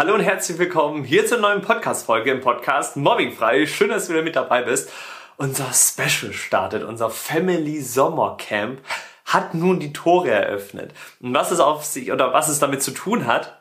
Hallo und herzlich willkommen hier zur neuen Podcast-Folge im Podcast Mobbingfrei. Schön, dass du wieder mit dabei bist. Unser Special startet, unser Family Sommercamp hat nun die Tore eröffnet. Und was es auf sich oder was es damit zu tun hat,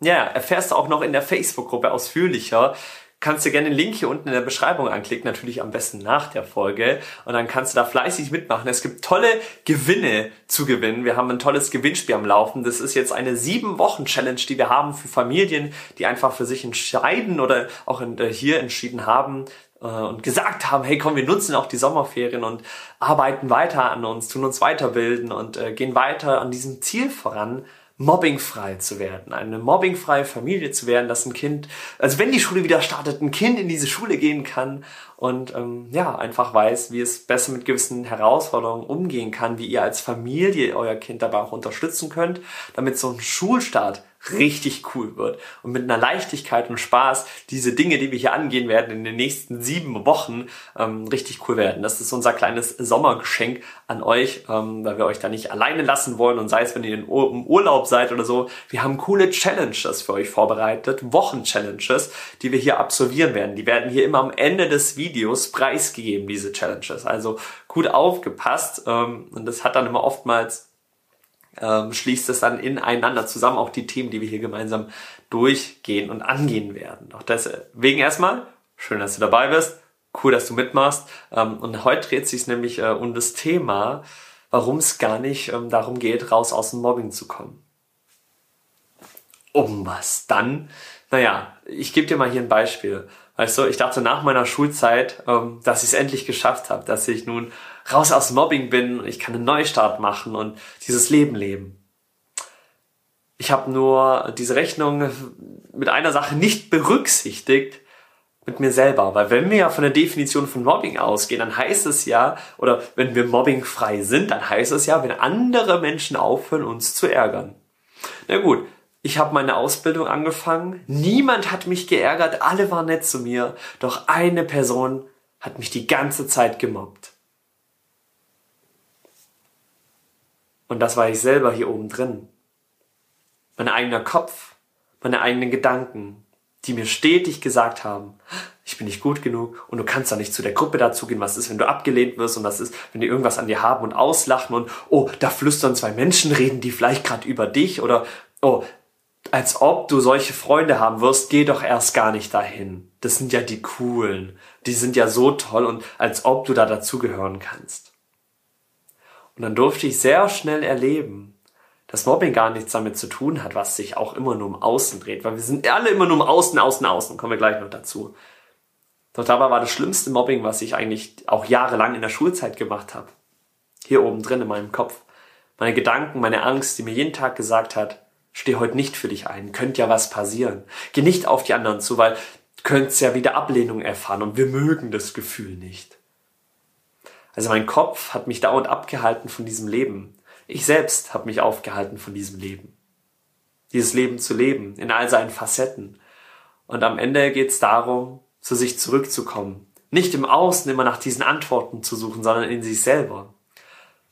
ja, erfährst du auch noch in der Facebook-Gruppe ausführlicher kannst du gerne den Link hier unten in der Beschreibung anklicken, natürlich am besten nach der Folge. Und dann kannst du da fleißig mitmachen. Es gibt tolle Gewinne zu gewinnen. Wir haben ein tolles Gewinnspiel am Laufen. Das ist jetzt eine sieben Wochen Challenge, die wir haben für Familien, die einfach für sich entscheiden oder auch äh, hier entschieden haben, äh, und gesagt haben, hey komm, wir nutzen auch die Sommerferien und arbeiten weiter an uns, tun uns weiterbilden und äh, gehen weiter an diesem Ziel voran, mobbingfrei zu werden, eine mobbingfreie Familie zu werden, dass ein Kind, also wenn die Schule wieder startet, ein Kind in diese Schule gehen kann und ähm, ja, einfach weiß, wie es besser mit gewissen Herausforderungen umgehen kann, wie ihr als Familie euer Kind dabei auch unterstützen könnt, damit so ein Schulstart richtig cool wird und mit einer Leichtigkeit und Spaß diese Dinge, die wir hier angehen werden in den nächsten sieben Wochen, ähm, richtig cool werden. Das ist unser kleines Sommergeschenk an euch, ähm, weil wir euch da nicht alleine lassen wollen und sei es, wenn ihr im Urlaub seid oder so. Wir haben coole Challenges für euch vorbereitet, Wochen-Challenges, die wir hier absolvieren werden. Die werden hier immer am Ende des Videos preisgegeben, diese Challenges. Also gut aufgepasst ähm, und das hat dann immer oftmals ähm, schließt es dann ineinander zusammen, auch die Themen, die wir hier gemeinsam durchgehen und angehen werden. Auch deswegen erstmal, schön, dass du dabei bist, cool, dass du mitmachst. Ähm, und heute dreht sich nämlich äh, um das Thema, warum es gar nicht ähm, darum geht, raus aus dem Mobbing zu kommen. Um was dann? Naja, ich gebe dir mal hier ein Beispiel. Weißt du, ich dachte nach meiner Schulzeit, ähm, dass ich es endlich geschafft habe, dass ich nun raus aus Mobbing bin und ich kann einen Neustart machen und dieses Leben leben. Ich habe nur diese Rechnung mit einer Sache nicht berücksichtigt, mit mir selber. Weil wenn wir ja von der Definition von Mobbing ausgehen, dann heißt es ja, oder wenn wir mobbingfrei sind, dann heißt es ja, wenn andere Menschen aufhören, uns zu ärgern. Na gut, ich habe meine Ausbildung angefangen, niemand hat mich geärgert, alle waren nett zu mir, doch eine Person hat mich die ganze Zeit gemobbt. Und das war ich selber hier oben drin. Mein eigener Kopf, meine eigenen Gedanken, die mir stetig gesagt haben, ich bin nicht gut genug und du kannst da nicht zu der Gruppe dazugehen. Was ist, wenn du abgelehnt wirst und was ist, wenn die irgendwas an dir haben und auslachen und oh, da flüstern zwei Menschen, reden die vielleicht gerade über dich oder oh, als ob du solche Freunde haben wirst, geh doch erst gar nicht dahin. Das sind ja die coolen. Die sind ja so toll und als ob du da dazugehören kannst. Und dann durfte ich sehr schnell erleben, dass Mobbing gar nichts damit zu tun hat, was sich auch immer nur um Außen dreht, weil wir sind alle immer nur um Außen, Außen, Außen, kommen wir gleich noch dazu. Doch dabei war das schlimmste Mobbing, was ich eigentlich auch jahrelang in der Schulzeit gemacht habe. Hier oben drin in meinem Kopf. Meine Gedanken, meine Angst, die mir jeden Tag gesagt hat, Steh heute nicht für dich ein. Könnte ja was passieren. Geh nicht auf die anderen zu, weil du könntest ja wieder Ablehnung erfahren und wir mögen das Gefühl nicht. Also mein Kopf hat mich dauernd abgehalten von diesem Leben. Ich selbst habe mich aufgehalten von diesem Leben. Dieses Leben zu leben, in all seinen Facetten. Und am Ende geht es darum, zu sich zurückzukommen. Nicht im Außen immer nach diesen Antworten zu suchen, sondern in sich selber.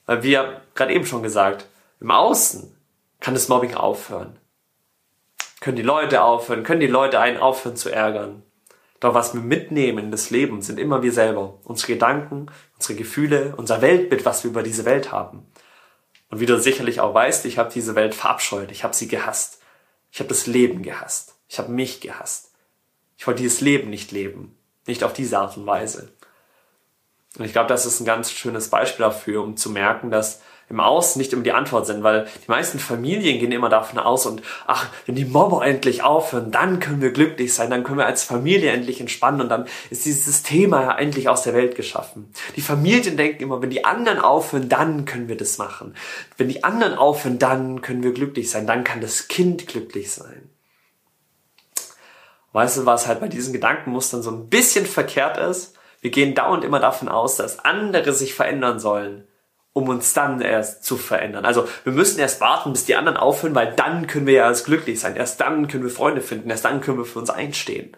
Weil wir, gerade eben schon gesagt, im Außen kann das Mobbing aufhören? Können die Leute aufhören? Können die Leute einen aufhören zu ärgern? Doch was wir mitnehmen in das Leben, sind immer wir selber. Unsere Gedanken, unsere Gefühle, unser Weltbild, was wir über diese Welt haben. Und wie du sicherlich auch weißt, ich habe diese Welt verabscheut. Ich habe sie gehasst. Ich habe das Leben gehasst. Ich habe mich gehasst. Ich wollte dieses Leben nicht leben. Nicht auf diese Art und Weise. Und ich glaube, das ist ein ganz schönes Beispiel dafür, um zu merken, dass im Außen nicht immer die Antwort sind, weil die meisten Familien gehen immer davon aus und ach, wenn die Mobber endlich aufhören, dann können wir glücklich sein, dann können wir als Familie endlich entspannen und dann ist dieses Thema ja endlich aus der Welt geschaffen. Die Familien denken immer, wenn die anderen aufhören, dann können wir das machen. Wenn die anderen aufhören, dann können wir glücklich sein, dann kann das Kind glücklich sein. Weißt du, was halt bei diesen Gedankenmustern so ein bisschen verkehrt ist? Wir gehen dauernd immer davon aus, dass andere sich verändern sollen um uns dann erst zu verändern. Also wir müssen erst warten, bis die anderen aufhören, weil dann können wir ja erst glücklich sein. Erst dann können wir Freunde finden. Erst dann können wir für uns einstehen.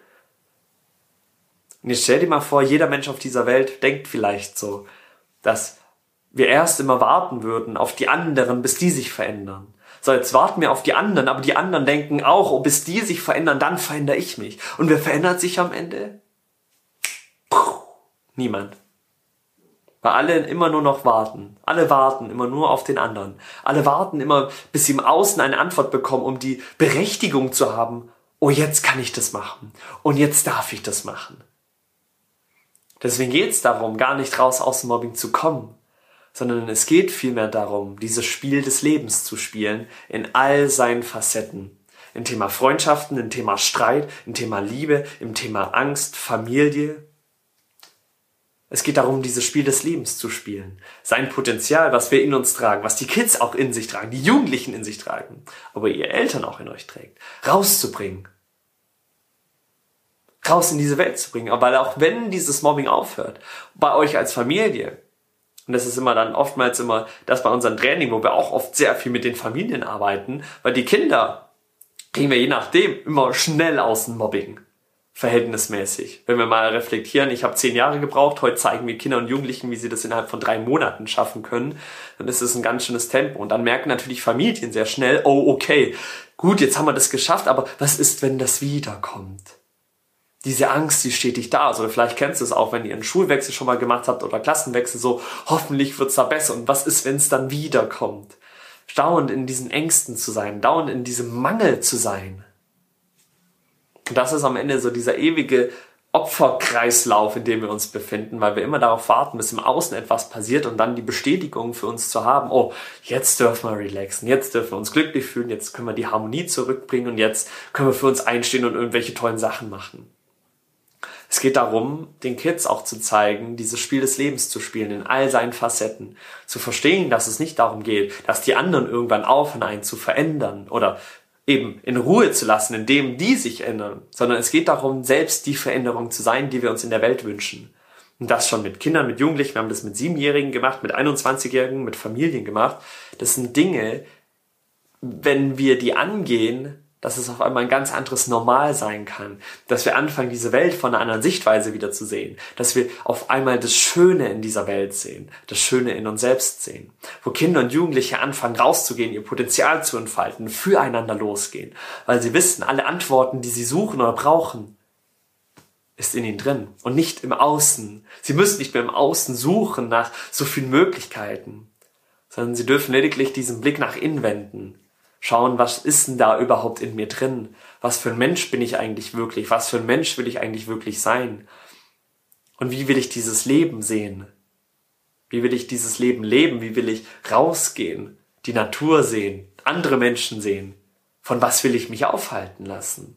Und jetzt stell dir mal vor, jeder Mensch auf dieser Welt denkt vielleicht so, dass wir erst immer warten würden auf die anderen, bis die sich verändern. So, jetzt warten wir auf die anderen, aber die anderen denken auch, oh, bis die sich verändern, dann verändere ich mich. Und wer verändert sich am Ende? Puh, niemand. Weil alle immer nur noch warten. Alle warten immer nur auf den anderen. Alle warten immer, bis sie im Außen eine Antwort bekommen, um die Berechtigung zu haben. Oh, jetzt kann ich das machen. Und jetzt darf ich das machen. Deswegen geht es darum, gar nicht raus aus dem Mobbing zu kommen, sondern es geht vielmehr darum, dieses Spiel des Lebens zu spielen in all seinen Facetten. Im Thema Freundschaften, im Thema Streit, im Thema Liebe, im Thema Angst, Familie. Es geht darum, dieses Spiel des Lebens zu spielen. Sein Potenzial, was wir in uns tragen, was die Kids auch in sich tragen, die Jugendlichen in sich tragen, aber ihr Eltern auch in euch trägt, rauszubringen raus in diese Welt zu bringen. Aber auch wenn dieses Mobbing aufhört, bei euch als Familie, und das ist immer dann oftmals immer das bei unserem Training, wo wir auch oft sehr viel mit den Familien arbeiten, weil die Kinder kriegen wir je nachdem immer schnell aus dem Mobbing. Verhältnismäßig. Wenn wir mal reflektieren, ich habe zehn Jahre gebraucht, heute zeigen wir Kinder und Jugendlichen, wie sie das innerhalb von drei Monaten schaffen können, dann ist es ein ganz schönes Tempo. Und dann merken natürlich Familien sehr schnell, oh okay, gut, jetzt haben wir das geschafft, aber was ist, wenn das wiederkommt? diese Angst, die stetig da ist. Oder vielleicht kennst du es auch, wenn ihr einen Schulwechsel schon mal gemacht habt oder Klassenwechsel, so hoffentlich wird's da besser. Und was ist, wenn es dann wiederkommt? Dauernd in diesen Ängsten zu sein, dauernd in diesem Mangel zu sein. Und das ist am Ende so dieser ewige Opferkreislauf, in dem wir uns befinden, weil wir immer darauf warten, bis im Außen etwas passiert und dann die Bestätigung für uns zu haben, oh, jetzt dürfen wir relaxen, jetzt dürfen wir uns glücklich fühlen, jetzt können wir die Harmonie zurückbringen und jetzt können wir für uns einstehen und irgendwelche tollen Sachen machen. Es geht darum, den Kids auch zu zeigen, dieses Spiel des Lebens zu spielen in all seinen Facetten. Zu verstehen, dass es nicht darum geht, dass die anderen irgendwann aufhören, einen zu verändern oder eben in Ruhe zu lassen, indem die sich ändern, sondern es geht darum, selbst die Veränderung zu sein, die wir uns in der Welt wünschen. Und das schon mit Kindern, mit Jugendlichen, wir haben das mit Siebenjährigen gemacht, mit 21-Jährigen, mit Familien gemacht. Das sind Dinge, wenn wir die angehen, dass es auf einmal ein ganz anderes Normal sein kann, dass wir anfangen, diese Welt von einer anderen Sichtweise wieder zu sehen, dass wir auf einmal das Schöne in dieser Welt sehen, das Schöne in uns selbst sehen, wo Kinder und Jugendliche anfangen rauszugehen, ihr Potenzial zu entfalten, füreinander losgehen, weil sie wissen, alle Antworten, die sie suchen oder brauchen, ist in ihnen drin und nicht im Außen. Sie müssen nicht mehr im Außen suchen nach so vielen Möglichkeiten, sondern sie dürfen lediglich diesen Blick nach innen wenden schauen, was ist denn da überhaupt in mir drin? Was für ein Mensch bin ich eigentlich wirklich? Was für ein Mensch will ich eigentlich wirklich sein? Und wie will ich dieses Leben sehen? Wie will ich dieses Leben leben? Wie will ich rausgehen, die Natur sehen, andere Menschen sehen? Von was will ich mich aufhalten lassen?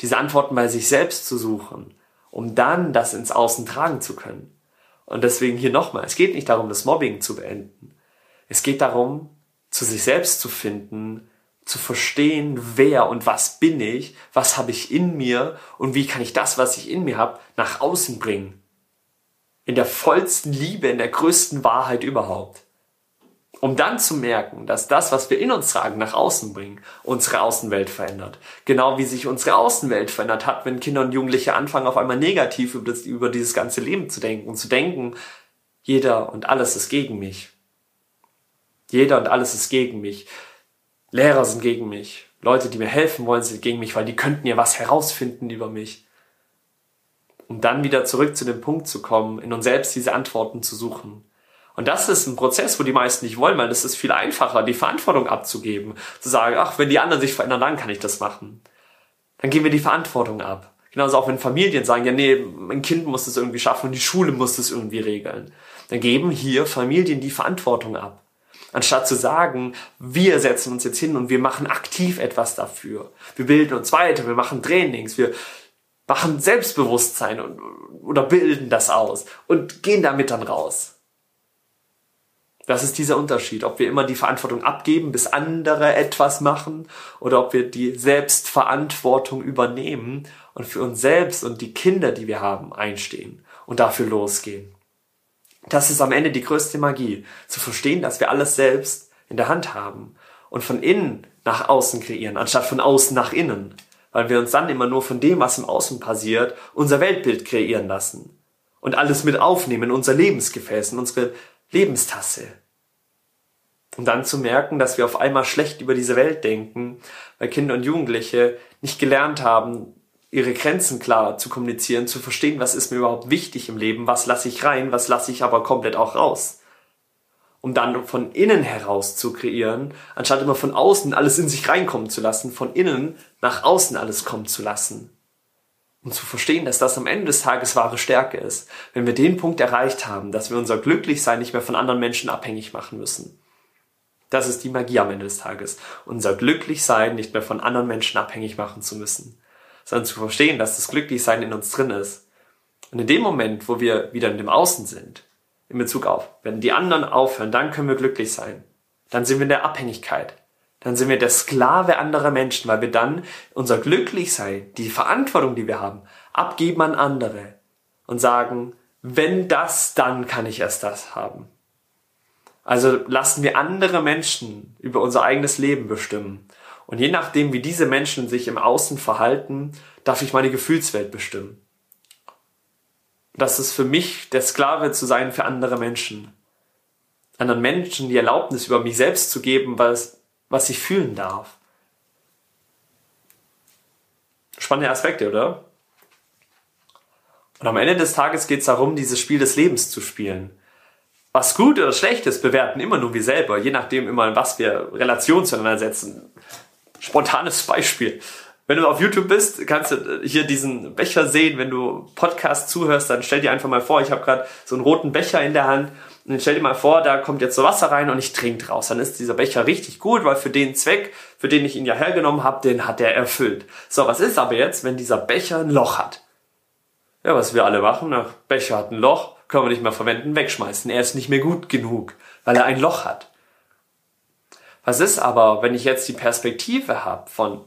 Diese Antworten bei sich selbst zu suchen, um dann das ins Außen tragen zu können. Und deswegen hier nochmal, es geht nicht darum, das Mobbing zu beenden. Es geht darum, zu sich selbst zu finden, zu verstehen, wer und was bin ich, was habe ich in mir und wie kann ich das, was ich in mir habe, nach außen bringen. In der vollsten Liebe, in der größten Wahrheit überhaupt. Um dann zu merken, dass das, was wir in uns tragen, nach außen bringen, unsere Außenwelt verändert. Genau wie sich unsere Außenwelt verändert hat, wenn Kinder und Jugendliche anfangen, auf einmal negativ über, das, über dieses ganze Leben zu denken und zu denken, jeder und alles ist gegen mich. Jeder und alles ist gegen mich. Lehrer sind gegen mich. Leute, die mir helfen wollen, sind gegen mich, weil die könnten ja was herausfinden über mich. Um dann wieder zurück zu dem Punkt zu kommen, in uns selbst diese Antworten zu suchen. Und das ist ein Prozess, wo die meisten nicht wollen, weil es ist viel einfacher, die Verantwortung abzugeben. Zu sagen, ach, wenn die anderen sich verändern, dann kann ich das machen. Dann geben wir die Verantwortung ab. Genauso auch wenn Familien sagen, ja, nee, mein Kind muss das irgendwie schaffen und die Schule muss das irgendwie regeln. Dann geben hier Familien die Verantwortung ab. Anstatt zu sagen, wir setzen uns jetzt hin und wir machen aktiv etwas dafür. Wir bilden uns weiter, wir machen Trainings, wir machen Selbstbewusstsein und, oder bilden das aus und gehen damit dann raus. Das ist dieser Unterschied, ob wir immer die Verantwortung abgeben, bis andere etwas machen, oder ob wir die Selbstverantwortung übernehmen und für uns selbst und die Kinder, die wir haben, einstehen und dafür losgehen. Das ist am Ende die größte Magie, zu verstehen, dass wir alles selbst in der Hand haben und von innen nach außen kreieren, anstatt von außen nach innen, weil wir uns dann immer nur von dem, was im Außen passiert, unser Weltbild kreieren lassen und alles mit aufnehmen, unser Lebensgefäß, in unsere Lebenstasse. Und dann zu merken, dass wir auf einmal schlecht über diese Welt denken, weil Kinder und Jugendliche nicht gelernt haben, ihre Grenzen klar zu kommunizieren, zu verstehen, was ist mir überhaupt wichtig im Leben, was lasse ich rein, was lasse ich aber komplett auch raus. Um dann von innen heraus zu kreieren, anstatt immer von außen alles in sich reinkommen zu lassen, von innen nach außen alles kommen zu lassen. Um zu verstehen, dass das am Ende des Tages wahre Stärke ist, wenn wir den Punkt erreicht haben, dass wir unser Glücklichsein nicht mehr von anderen Menschen abhängig machen müssen. Das ist die Magie am Ende des Tages. Unser Glücklichsein nicht mehr von anderen Menschen abhängig machen zu müssen, sondern zu verstehen, dass das Glücklichsein in uns drin ist. Und in dem Moment, wo wir wieder in dem Außen sind, in Bezug auf, wenn die anderen aufhören, dann können wir glücklich sein. Dann sind wir in der Abhängigkeit. Dann sind wir der Sklave anderer Menschen, weil wir dann unser Glücklichsein, die Verantwortung, die wir haben, abgeben an andere und sagen, wenn das, dann kann ich erst das haben. Also lassen wir andere Menschen über unser eigenes Leben bestimmen. Und je nachdem, wie diese Menschen sich im Außen verhalten, darf ich meine Gefühlswelt bestimmen. Das ist für mich der Sklave zu sein für andere Menschen. Anderen Menschen die Erlaubnis über mich selbst zu geben, was, was ich fühlen darf. Spannende Aspekte, oder? Und am Ende des Tages geht es darum, dieses Spiel des Lebens zu spielen was gut oder schlecht ist, bewerten immer nur wir selber, je nachdem immer, was wir Relation zueinander setzen. Spontanes Beispiel. Wenn du auf YouTube bist, kannst du hier diesen Becher sehen. Wenn du Podcast zuhörst, dann stell dir einfach mal vor, ich habe gerade so einen roten Becher in der Hand. Und dann stell dir mal vor, da kommt jetzt so Wasser rein und ich trinke draus. Dann ist dieser Becher richtig gut, weil für den Zweck, für den ich ihn ja hergenommen habe, den hat er erfüllt. So, was ist aber jetzt, wenn dieser Becher ein Loch hat? Ja, was wir alle machen, der Becher hat ein Loch, können wir nicht mehr verwenden, wegschmeißen. Er ist nicht mehr gut genug, weil er ein Loch hat. Was ist aber, wenn ich jetzt die Perspektive habe von,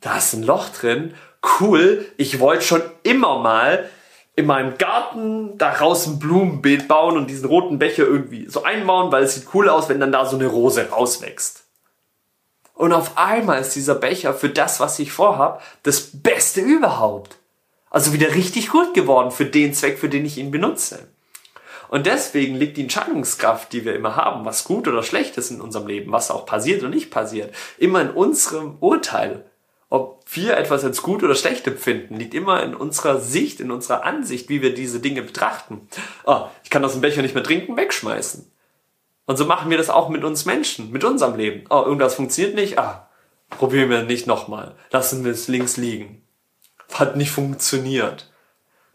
da ist ein Loch drin, cool, ich wollte schon immer mal in meinem Garten daraus ein Blumenbeet bauen und diesen roten Becher irgendwie so einbauen, weil es sieht cool aus, wenn dann da so eine Rose rauswächst. Und auf einmal ist dieser Becher für das, was ich vorhab, das Beste überhaupt. Also wieder richtig gut geworden für den Zweck, für den ich ihn benutze. Und deswegen liegt die Entscheidungskraft, die wir immer haben, was gut oder schlecht ist in unserem Leben, was auch passiert oder nicht passiert, immer in unserem Urteil. Ob wir etwas als gut oder schlecht empfinden, liegt immer in unserer Sicht, in unserer Ansicht, wie wir diese Dinge betrachten. Oh, ich kann aus dem Becher nicht mehr trinken, wegschmeißen. Und so machen wir das auch mit uns Menschen, mit unserem Leben. Oh, irgendwas funktioniert nicht, ah, probieren wir nicht nochmal. Lassen wir es links liegen hat nicht funktioniert.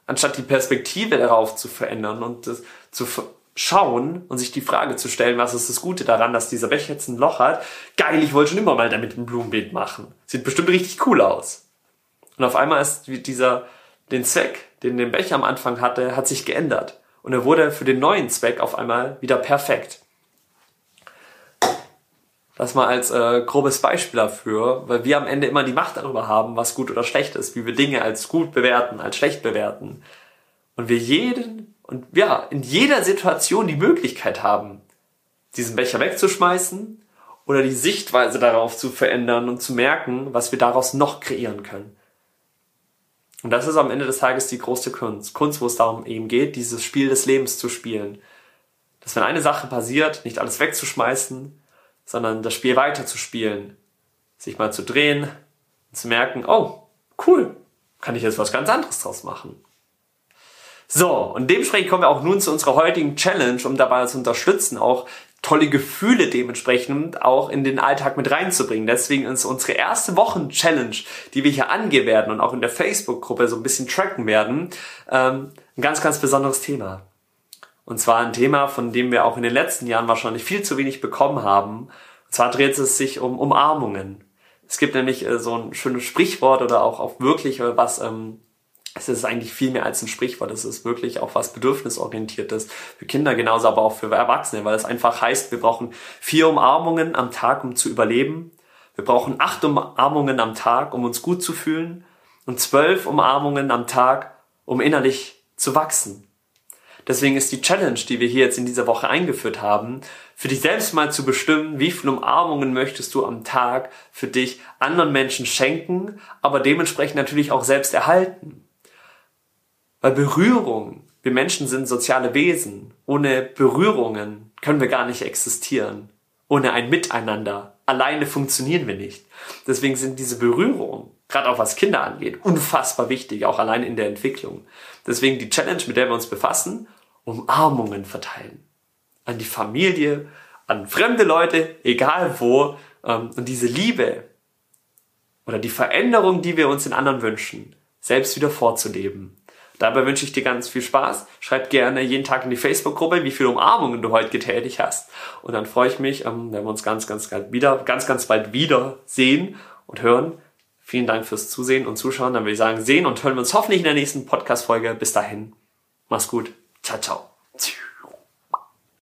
Anstatt die Perspektive darauf zu verändern und zu schauen und sich die Frage zu stellen, was ist das Gute daran, dass dieser Becher jetzt ein Loch hat? Geil, ich wollte schon immer mal damit ein Blumenbeet machen. Sieht bestimmt richtig cool aus. Und auf einmal ist dieser, den Zweck, den der Becher am Anfang hatte, hat sich geändert. Und er wurde für den neuen Zweck auf einmal wieder perfekt. Das mal als äh, grobes Beispiel dafür, weil wir am Ende immer die Macht darüber haben, was gut oder schlecht ist, wie wir Dinge als gut bewerten, als schlecht bewerten. Und wir jeden und ja, in jeder Situation die Möglichkeit haben, diesen Becher wegzuschmeißen oder die Sichtweise darauf zu verändern und zu merken, was wir daraus noch kreieren können. Und das ist am Ende des Tages die große Kunst. Kunst, wo es darum eben geht, dieses Spiel des Lebens zu spielen. Dass wenn eine Sache passiert, nicht alles wegzuschmeißen, sondern das Spiel weiterzuspielen, sich mal zu drehen und zu merken, oh, cool, kann ich jetzt was ganz anderes draus machen. So, und dementsprechend kommen wir auch nun zu unserer heutigen Challenge, um dabei zu unterstützen, auch tolle Gefühle dementsprechend auch in den Alltag mit reinzubringen. Deswegen ist unsere erste Wochen-Challenge, die wir hier angehen werden und auch in der Facebook-Gruppe so ein bisschen tracken werden, ähm, ein ganz, ganz besonderes Thema. Und zwar ein Thema, von dem wir auch in den letzten Jahren wahrscheinlich viel zu wenig bekommen haben. Und zwar dreht es sich um Umarmungen. Es gibt nämlich äh, so ein schönes Sprichwort oder auch, auch wirklich äh, was, ähm, es ist eigentlich viel mehr als ein Sprichwort, es ist wirklich auch was Bedürfnisorientiertes für Kinder genauso, aber auch für Erwachsene, weil es einfach heißt, wir brauchen vier Umarmungen am Tag, um zu überleben. Wir brauchen acht Umarmungen am Tag, um uns gut zu fühlen und zwölf Umarmungen am Tag, um innerlich zu wachsen. Deswegen ist die Challenge, die wir hier jetzt in dieser Woche eingeführt haben, für dich selbst mal zu bestimmen, wie viele Umarmungen möchtest du am Tag für dich anderen Menschen schenken, aber dementsprechend natürlich auch selbst erhalten. Weil Berührung, wir Menschen sind soziale Wesen. Ohne Berührungen können wir gar nicht existieren. ohne ein Miteinander. Alleine funktionieren wir nicht. Deswegen sind diese Berührungen, gerade auch was Kinder angeht, unfassbar wichtig, auch allein in der Entwicklung. Deswegen die Challenge, mit der wir uns befassen, Umarmungen verteilen. An die Familie, an fremde Leute, egal wo. Ähm, und diese Liebe oder die Veränderung, die wir uns in anderen wünschen, selbst wieder vorzuleben. Dabei wünsche ich dir ganz viel Spaß. Schreib gerne jeden Tag in die Facebook-Gruppe, wie viele Umarmungen du heute getätigt hast. Und dann freue ich mich, ähm, wenn wir uns ganz, ganz, ganz wieder, ganz, ganz bald wieder sehen und hören. Vielen Dank fürs Zusehen und Zuschauen. Dann würde ich sagen, sehen und hören wir uns hoffentlich in der nächsten Podcast-Folge. Bis dahin. Mach's gut. Ciao, ciao.